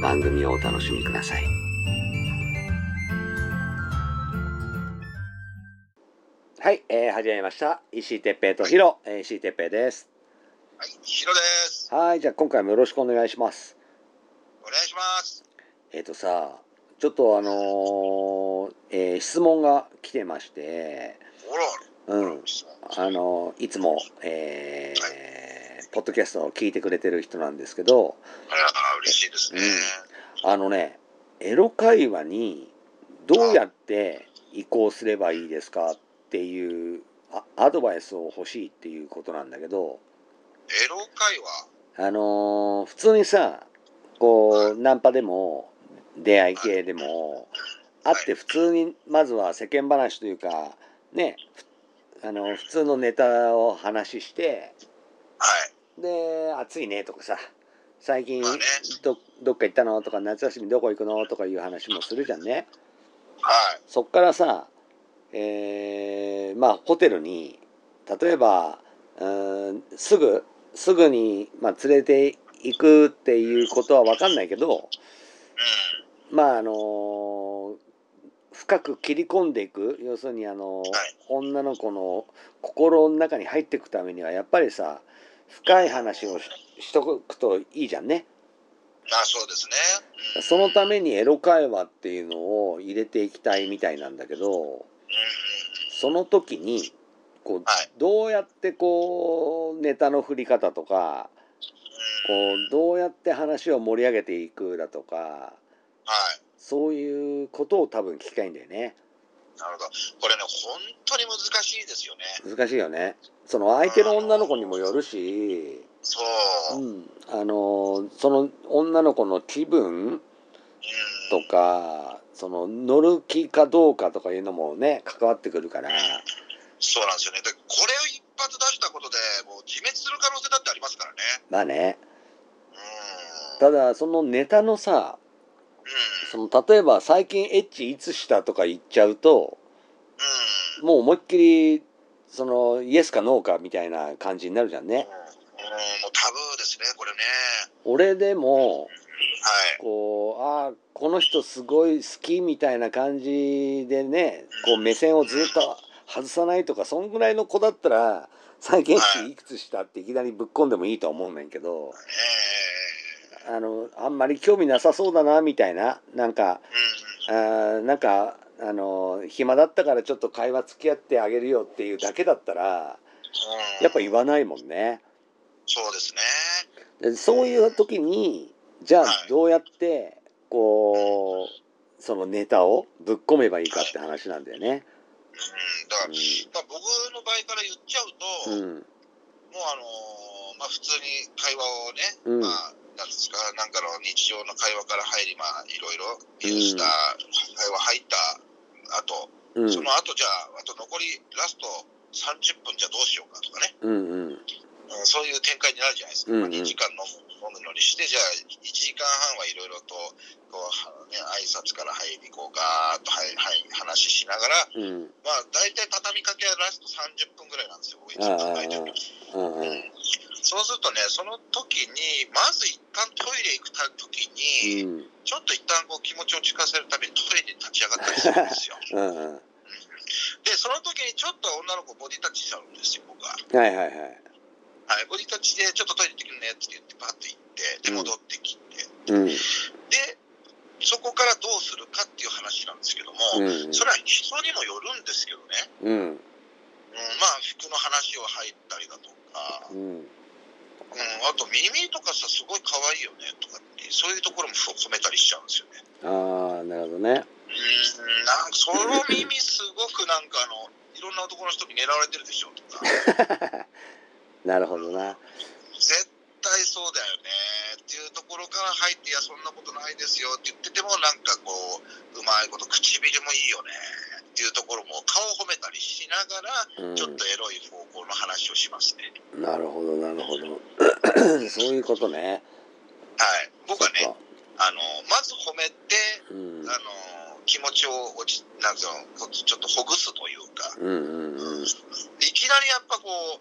番組をお楽しみください。はい、えー、始めました。石井哲平とヒロ、えー石井哲平です。はい、ヒロです。はい、じゃあ今回もよろしくお願いします。お願いします。えっ、とさ、ちょっとあのーえー質問が来てまして、おら、うん、あのいつも、えーポッドキャストを聞いてくれてる人なんですけど、あら、嬉しいですね。あのね、エロ会話にどうやって移行すればいいですかっていうあアドバイスを欲しいっていうことなんだけど、エロ会話？あのー普通にさ、こう、ナンパでも出会い系でも、会って普通にまずは世間話というか、ね、ふあの普通のネタを話して、はい。で、暑いねとかさ、最近どどっか行ったのとか、夏休みどこ行くのとかいう話もするじゃんね。はい。そっからさ、えーまあホテルに、例えば、うーんすぐ、すぐに、まあ、連れて行くっていうことは分かんないけど、うまああの深く切り込んでいく要するにあの、はい女の子の心の中に入っていくためにはやっぱりさ深い話をししとくといいじゃんね。ん。あ、そうですね。そのためにエロ会話っていうのを入れていきたいみたいなんだけど。その時にこうはいどうやってこうネタの振り方とかこうどうやって話を盛り上げていくだとかはい。そういうことを多分聞きたいんだよね。なるほど。これね、本当に難しいですよね。難しいよねその相手の女の子にもよるし、そうう。うん。ん、あのその女の子の気分とかその乗る気かどうかとかいうのもね関わってくるからそうなんですよね。で、これを一発出したことで、もう自滅する可能性だってありますからね。まあねうん。ただそのネタのさうん。その例えば最近エッチいつしたとか言っちゃうとうん。もう思いっきりそのイエスかノーかみたいな感じになるじゃんね。うん、もうタブーですね、これね。俺でもはい。こうああこの人すごい好きみたいな感じでねこう目線をずっと外さないとかそんぐらいの子だったら最近はいいくつしたっていきなりぶっ込んでもいいとは思うんだけどえあのあんまり興味なさそうだなみたいななんかえうん。あーなんかあの暇だったからちょっと会話付き合ってあげるよっていうだけだったらうんやっぱ言わないもんね。そうですね。でそういう時にじゃあはいどうやってこうそのネタをぶっ込めばいいかって話なんだよね。うん。だから、まあ、僕の場合から言っちゃうと、うん、もうあのーまあ普通に会話をね、うんまあ、なんですか、なんかの日常の会話から入り、まあ、いろいろ、会話入った後、うん、その後じゃあ、あと残りラスト30分じゃあどうしようかとかね、うん、うん、うんそういう展開になるじゃないですか。うんうん。まあ、2時間飲む飲むのにして、じゃあ1時間半はいろいろと、こう、はね、挨拶から入り、こう、ガーッとはい、はい、話しながら、うん、まあ、大体畳みかけはラスト30分ぐらいなんですよ、僕いつも考えてる。そうするとね、その時に、まず一旦トイレ行くた時に、うん、ちょっと一旦こう気持ちを落かせるためにトイレに立ち上がったりするんですよ。うん、で、その時にちょっと女の子ボディタッチしちゃうんですよ、僕は。はいはいはい。はい、ボディタッチで、ちょっとトイレ行ってくるねって言って、パッと行って、で、戻ってきて、うん、で、そこからどうするかっていう話なんですけども、うん、それは人にもよるんですけどね。うん。うん、まあ、服の話を入ったりだとか、うん耳とかさ、すごい可愛いよねとかって、そういうところも褒めたりしちゃうんですよね。ああなるほどね。うん、なんかその耳すごくなんかあの、いろんな男の人に狙われてるでしょとか、なるほどな。絶対そうだよねっていうところから入って、いや、そんなことないですよって言ってても、なんかこう、うまいこと唇もいいよねっていうところも顔を褒めたりしながら、うん。ちょっとエロい方向の話をしますね。なるほどなるほど。そういうことね。はい。僕はねあの、まず褒めて、うん。あの気持ちを落ちなんちょっとほぐすというか、うんうんうん。いきなりやっぱこう、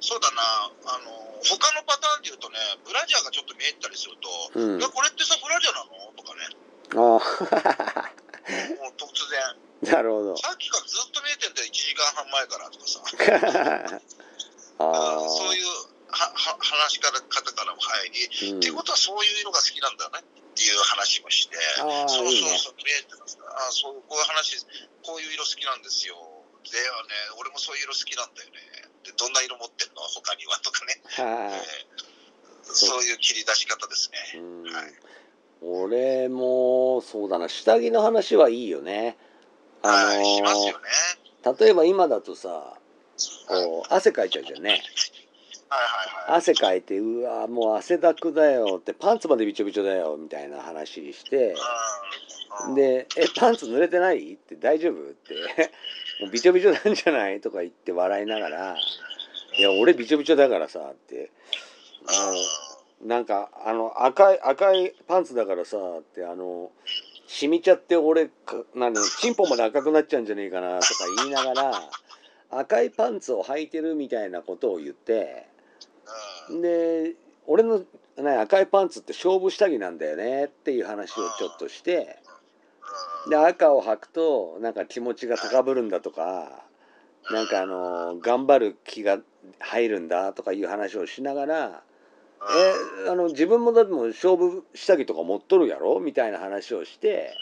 そうだな、あの他のパターンで言うとね、ブラジャーがちょっと見えたりすると、うんこれってさ、ブラジャーなの？とかね、あもう突然、あなるほどさっきからずっと見えてんだよ、1時間半前からとかさ、ああ そういうはは話し方からも入り、うん。っていうことはそういう色が好きなんだよねっていう話もして、そういいね。そうそう、見えてますああそうこういう話、こういう色好きなんですよ。ではね、俺もそういう色好きなんだよね。で、どんな色持ってんの？他にはとかね、はえーそういう切り出し方ですい、ね。うん。はい。俺もそうだな。下着の話はいいよね。あはい、しますよのね。例えば今だとさこう汗かいちゃうじゃんねはいはい。汗かいてうわもう汗だくだよってパンツまでびちょびちょだよみたいな話してで「えパンツ濡れてない?」って「大丈夫?」って「もうびちょびちょなんじゃない?」とか言って笑いながら「いや俺びちょびちょだからさ」ってもうなんかあの赤い赤いパンツだからさってあの染みちゃって俺か何チンポまで赤くなっちゃうんじゃねえかなとか言いながら赤いパンツを履いてるみたいなことを言ってうん。で俺の、ね、赤いパンツって勝負下着なんだよねっていう話をちょっとしてうん。で赤を履くとなんか気持ちが高ぶるんだとかなんかあの頑張る気が入るんだとかいう話をしながらえあの自分もだってもう勝負下着とか持っとるやろ？みたいな話をして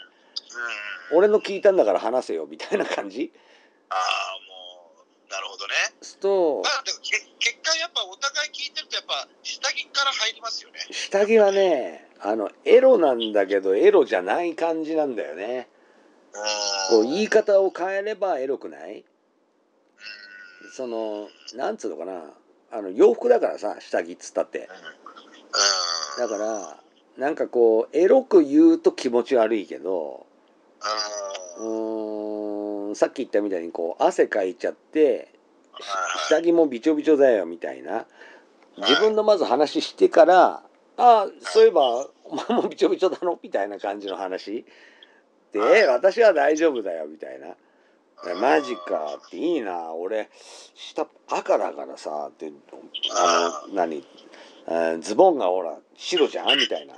うん。俺の聞いたんだから話せよみたいな感じ。するとまあ、結果やっぱお互い聞いてるとやっぱ下着から入りますよね。下着はねあのエロなんだけどエロじゃない感じなんだよね。こう言い方を変えればエロくない？うん。そのなんつうのかな。あの洋服だからさ下着っつったって。うん。だからなんかこうエロく言うと気持ち悪いけどううんさっき言ったみたいにこう汗かいちゃってはい下着もびちょびちょだよみたいな。自分のまず話してから「ああそういえばお前もびちょびちょだろ」みたいな感じの話。で「私は大丈夫だよ」みたいな「マジか」って「いいな俺下赤だからさ」ってあの何？あーズボンがほら白じゃん？みたいな。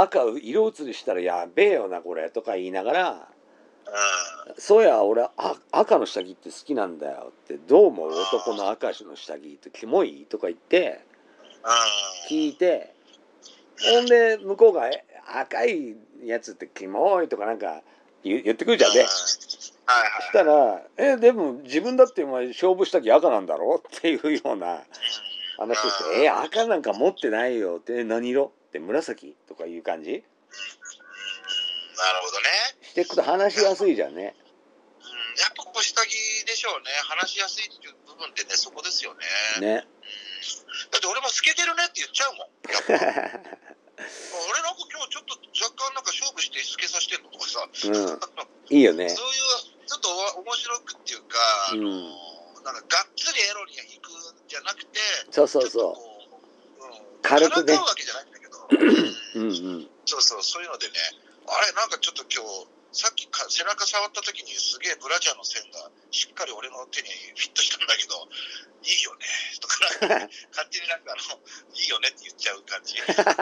赤色移りしたらやべえよなこれとか言いながらそうや俺あ赤の下着って好きなんだよってどう思う？男の赤の下着ってキモい？とか言って聞いてほんで向こうがえ「赤いやつってキモい」とかなんか言言ってくるじゃんね。はいそしたら「えでも自分だってお前勝負下着赤なんだろ?」っていうような話をして「え赤なんか持ってないよ」って「え何色?」って「紫?」とかいう感じ？なるほどね。してくと話しやすいじゃんね。うんやっぱこう下着でしょうね。話しやすいっていう部分ってね、そこですよね。ね。だって俺も透けてるねって言っちゃうもん。やっぱ 俺なんか今日ちょっと若干なんか勝負して透けさせてんのとかさ、うん。いいよね。そういうちょっとお面白くっていうか、うんなんかがっつりエロに行くんじゃなくて、そうそうそちょっとこう、うん、軽くねうわけじゃないんだけど、う。うんうん。そうそう、そういうのでね、あれ、なんかちょっと今日、さっきか背中触った時にすげえブラジャーの線がしっかり俺の手にフィットしたんだけど、いいよね、とか、勝手になんかあの、いいよねって言っちゃう感じ。何が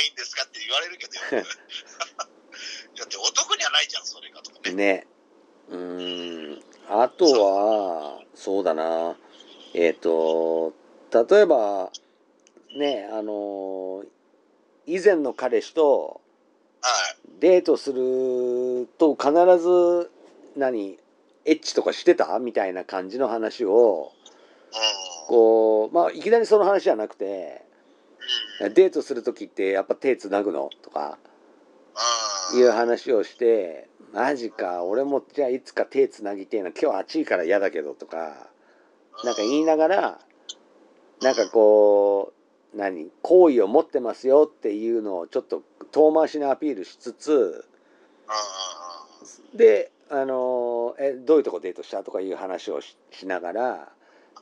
いいんですかって言われるけど だって男にはないじゃん、それがとかね。ね。うん。あとは、そうだな。えっ、と、例えば、ね、あの、以前の彼氏と。デートすると必ず、何、エッチとかしてた？みたいな感じの話を、こうまあいきなりその話じゃなくてうん。デートする時ってやっぱ手つなぐの？とかあいう話をしてマジか俺もじゃあいつか手つなぎてえな。今日暑いから嫌だけどとかなんか言いながらなんかこう何好意を持ってますよっていうのをちょっと遠回しにアピールしつつであのえどういうとこデートしたとかいう話をししながら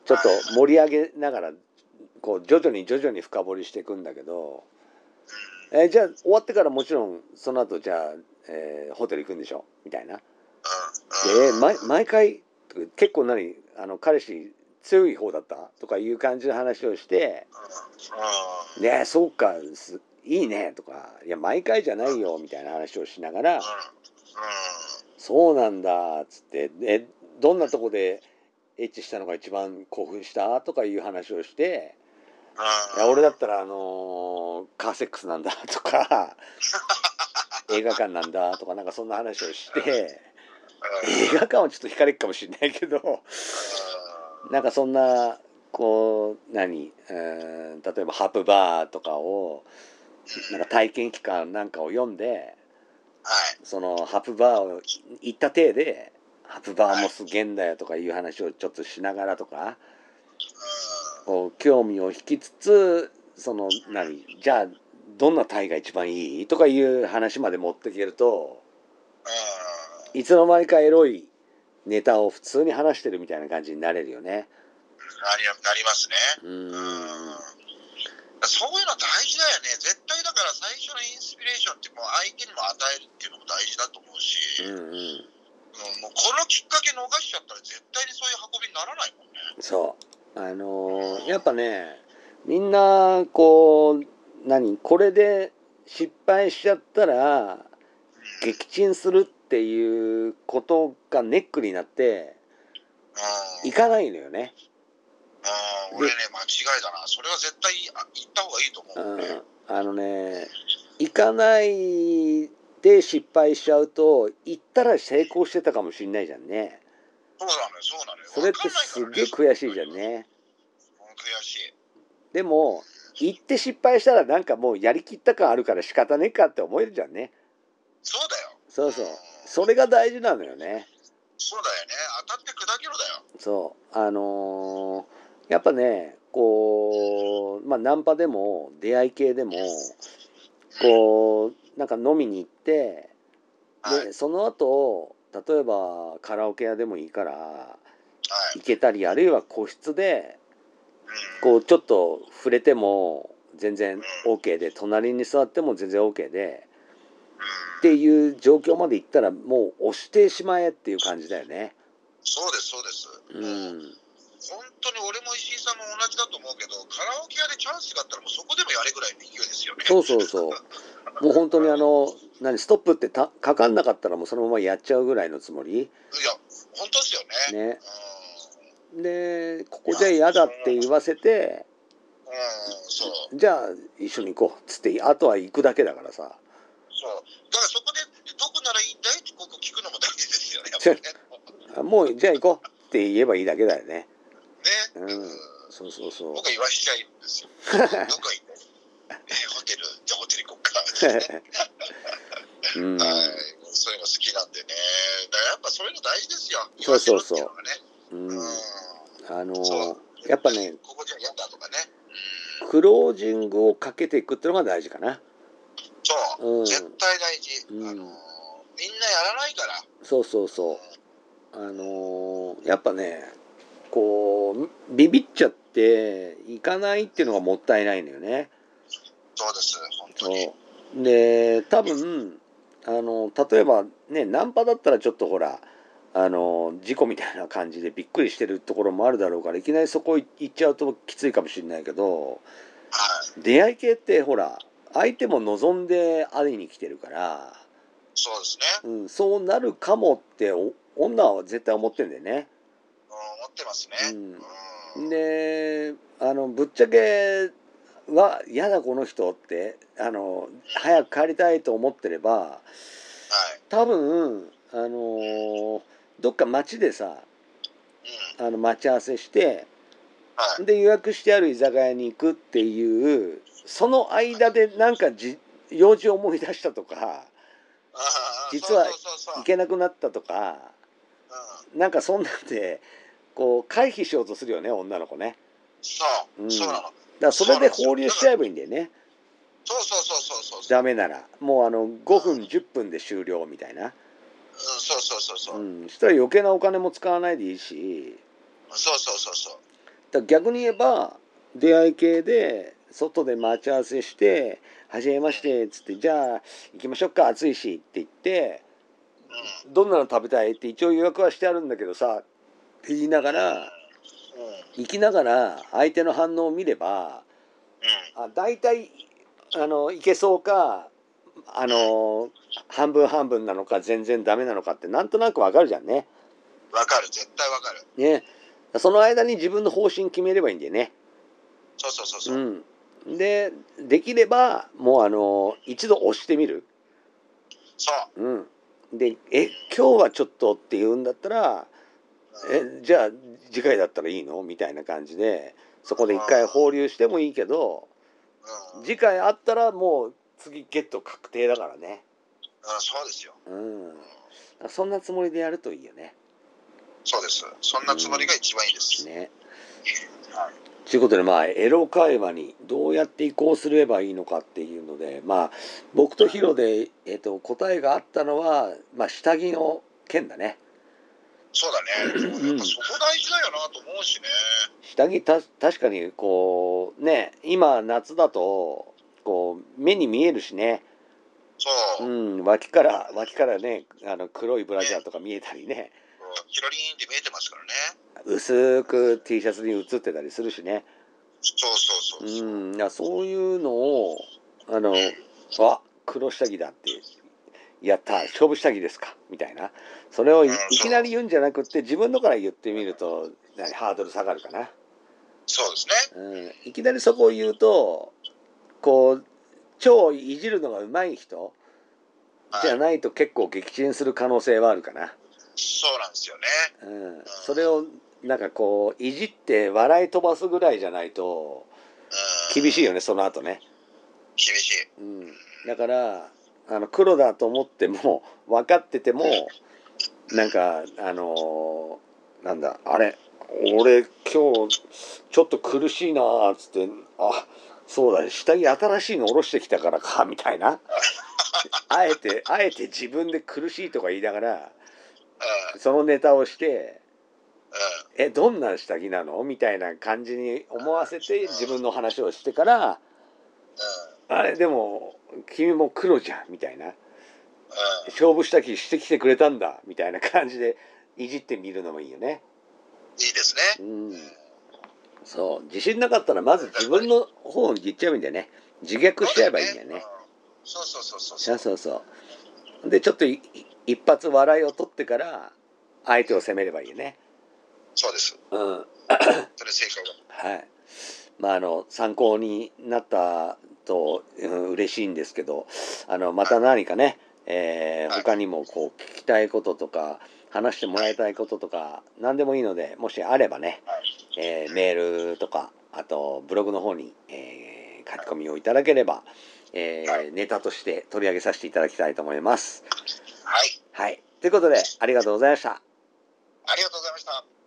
ちょっと盛り上げながらこう徐々に徐々に深掘りしていくんだけどうん。えじゃあ終わってからもちろんその後じゃあ、えーホテル行くんでしょ？みたいな。で、毎回結構何あの彼氏強い方だったとかいう感じの話をして「うん。ねそうかすいいね」とか「いや毎回じゃないよ」みたいな話をしながらうん。「そうなんだ」っつって「でどんなとこでエッチしたのが一番興奮した?」とかいう話をして「いや俺だったらあのーカーセックスなんだ」とか「映画館なんだ」とかなんかそんな話をして映画館はちょっと惹かれっかもしれないけど。なんかそんなこう何、えー例えばハプバーとかをなんか体験期間なんかを読んではい。そのハプバーを行った体でハプバーもすげえんだよとかいう話をちょっとしながらとかこう興味を引きつつその何じゃあどんなタイが一番いいとかいう話まで持っていけるといつの間にかエロいネタを普通に話してるみたいな感じになれるよね。なりなりますね。ううんんそういうの大事だよね。絶対だから最初のインスピレーションってもう相手にも与えるっていうのも大事だと思うし、うんうんうんもうこのきっかけ逃しちゃったら絶対にそういう運びにならないもんね。そうあのーやっぱねみんなこう何これで失敗しちゃったら撃沈するっていうことがネックになってうんいかないのよね。うん、俺ね、間違いだな。それは絶対あ言った方がいいと思う。うん、あのね行かないで失敗しちゃうと行ったら成功してたかもしんないじゃんね。そうなのよ、そうなのよ。それってすっげえ悔しいじゃんね。うん。悔しい。でも行って失敗したらなんかもうやりきった感あるから仕方ねえかって思えるじゃんね。そうだよ。そうそう。んそれが大事なのよね。そうだよね。当たって砕けろだよ。そう。あのーやっぱね、こう、まあ、ナンパでも、出会い系でも、こう、なんか飲みに行って、はい。で、その後、例えばカラオケ屋でもいいから、はい。行けたり、あるいは個室で、うん。こう、ちょっと触れても、全然 OK で、隣に座っても全然 OK で、うんっていう状況まで行ったら、もう押してしまえっていう感じだよね。そうです、そうです。う。ん本当に俺も石井さんも同じだと思うけど、カラオケ屋でチャンスがあったら、もうそこでもやれぐらいの勢いですよね。そうそうそう。もう本当にあの、何、ストップってたかかんなかったらもうそのままやっちゃうぐらいのつもり？いや、本当ですよね。ね。うで、ここじゃ嫌だって言わせて、ん、うん、そう。じゃあ一緒に行こうっつって、あとは行くだけだからさ。そう。だから もうじゃあ行こうって言えばいいだけだよね。ね。うんそうそうそう。僕は言わしちゃいるんですよ。どこ行って、えーホテル、じゃあホテル行こうか。うん。はい。そういうの好きなんでね。だからやっぱそういうの大事ですよ。そうそうそううん。あのそうやっぱね、ここじゃ嫌だとかね。クロージングをかけていくっていうのが大事かな。そう。うん。絶対大事。うんあのーみんなやらないから。そうそうそう。あのーやっぱねこうビビっちゃって行かないっていうのがもったいないのよね。そうです、本当に。で多分あの例えばねナンパだったらちょっとほらあの事故みたいな感じでびっくりしてるところもあるだろうからいきなりそこ行っちゃうときついかもしれないけどはい。出会い系ってほら相手も望んで会いに来てるから、そうですね。うん、そうなるかもってお女は絶対思ってんだよね。うん、思ってますね。うんうん。であのぶっちゃけは嫌だこの人ってあの早く帰りたいと思ってればはい。多分あのどっか街でさうん。あの待ち合わせしてはい。で予約してある居酒屋に行くっていうその間でなんかじ用事を思い出したとか実は行けなくなったとかうん。なんかそんなんでこう回避しようとするよね女の子ね。そう、うん。そうなの。だからそれで放流しちゃえばいいんだよね。そうそうそうそうそう。ダメならもうあの5分10分で終了みたいな。うん、そうそうそうそう。う。ん。そしたら余計なお金も使わないでいいし。そうそうそうそう。だ逆に言えば出会い系で外で待ち合わせして「はじめまして」っつって「じゃあ行きましょうか暑いし」って言ってうん。「どんなの食べたい?」って一応予約はしてあるんだけどさって言いながらうん。行きながら相手の反応を見ればうん。あ大体あのいけそうかあの半分半分なのか全然ダメなのかってなんとなくわかるじゃんね。わかる、絶対わかる。ねその間に自分の方針決めればいいんだよね。そうそうそうそう。うん、でできればもうあの一度押してみる。そう。うん、で「え今日はちょっと」って言うんだったら「うんえじゃあ次回だったらいいの?」みたいな感じでそこで一回放流してもいいけどうん、次回あったらもう次ゲット確定だからね。うん、そうですよ。うん、そんなつもりでやるといいよね。そうです。そんなつもりが一番いいです。ねはい。ということでまあエロ会話にどうやって移行すればいいのかっていうのでまあ僕とヒロで、えっと答えがあったのは、まあ、下着の件だねそうだね。そこ大事だよなと思うしね。下着た確かにこうね今夏だとこう目に見えるしね、そうう。ん、脇から脇からねあの黒いブラジャーとか見えたりねヒロリンって見えてますからね。薄く T シャツに映ってたりするしね、そうそうそうそう。うん、そういうのをあのあ黒下着だってやった勝負下着ですかみたいなそれをいきなり言うんじゃなくって自分のから言ってみると何ハードル下がるかな、そうですね。うん、いきなりそこを言うとこう超いじるのが上手い人じゃはい。ないと結構撃沈する可能性はあるかな、そうなんですよね。うん、それをなんかこういじって笑い飛ばすぐらいじゃないとうん。厳しいよねその後ね厳しい。うん、だからあの黒だと思っても 分かっててもなんかあのーなんだあれ俺今日ちょっと苦しいなーっつってあそうだ下着新しいの下ろしてきたからか みたいな あえてあえて自分で苦しいとか言いながらうん。そのネタをしてうん。えどんな下着なの？みたいな感じに思わせて自分の話をしてからうん。あれでも君も黒じゃんみたいなうん。勝負下着してきてくれたんだみたいな感じでいじってみるのもいいよね。いいですうね。ん。そう自信なかったらまず自分の方に言っちゃえばいいんだよね。自虐しちゃえばいいんだよね。うんそうそうそうそう。そうそうそう。でちょっと一発笑いを取ってから相手を責めればいいよね。そうです。うん。それ正解だ。はい。まああの参考になったと、うん、嬉しいんですけど、あのまた何かね、えーはい他にもこう聞きたいこととか話してもらいたいこととか何でもいいのでもしあればね、えーメールとかあとブログの方に、えー書き込みをいただければ、えーはいネタとして取り上げさせていただきたいと思います。はい。はい。ということでありがとうございました。ありがとうございました。